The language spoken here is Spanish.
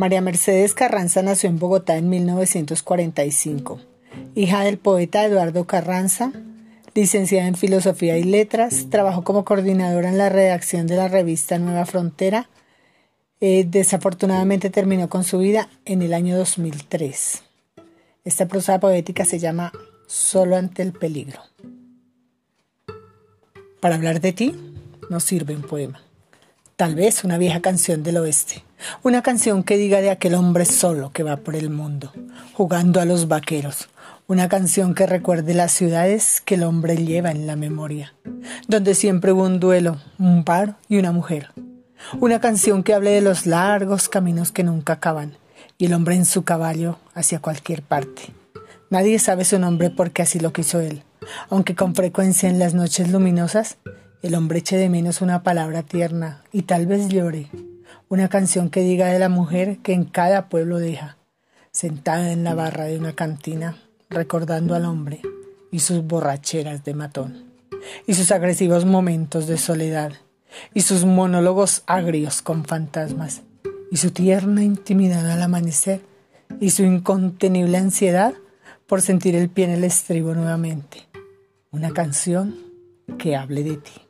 María Mercedes Carranza nació en Bogotá en 1945, hija del poeta Eduardo Carranza, licenciada en Filosofía y Letras, trabajó como coordinadora en la redacción de la revista Nueva Frontera. Eh, desafortunadamente terminó con su vida en el año 2003. Esta prosa poética se llama Solo ante el peligro. Para hablar de ti no sirve un poema. Tal vez una vieja canción del oeste. Una canción que diga de aquel hombre solo que va por el mundo, jugando a los vaqueros. Una canción que recuerde las ciudades que el hombre lleva en la memoria, donde siempre hubo un duelo, un par y una mujer. Una canción que hable de los largos caminos que nunca acaban y el hombre en su caballo hacia cualquier parte. Nadie sabe su nombre porque así lo quiso él, aunque con frecuencia en las noches luminosas el hombre eche de menos una palabra tierna y tal vez llore, una canción que diga de la mujer que en cada pueblo deja, sentada en la barra de una cantina, recordando al hombre y sus borracheras de matón, y sus agresivos momentos de soledad, y sus monólogos agrios con fantasmas, y su tierna intimidad al amanecer, y su incontenible ansiedad por sentir el pie en el estribo nuevamente. Una canción que hable de ti.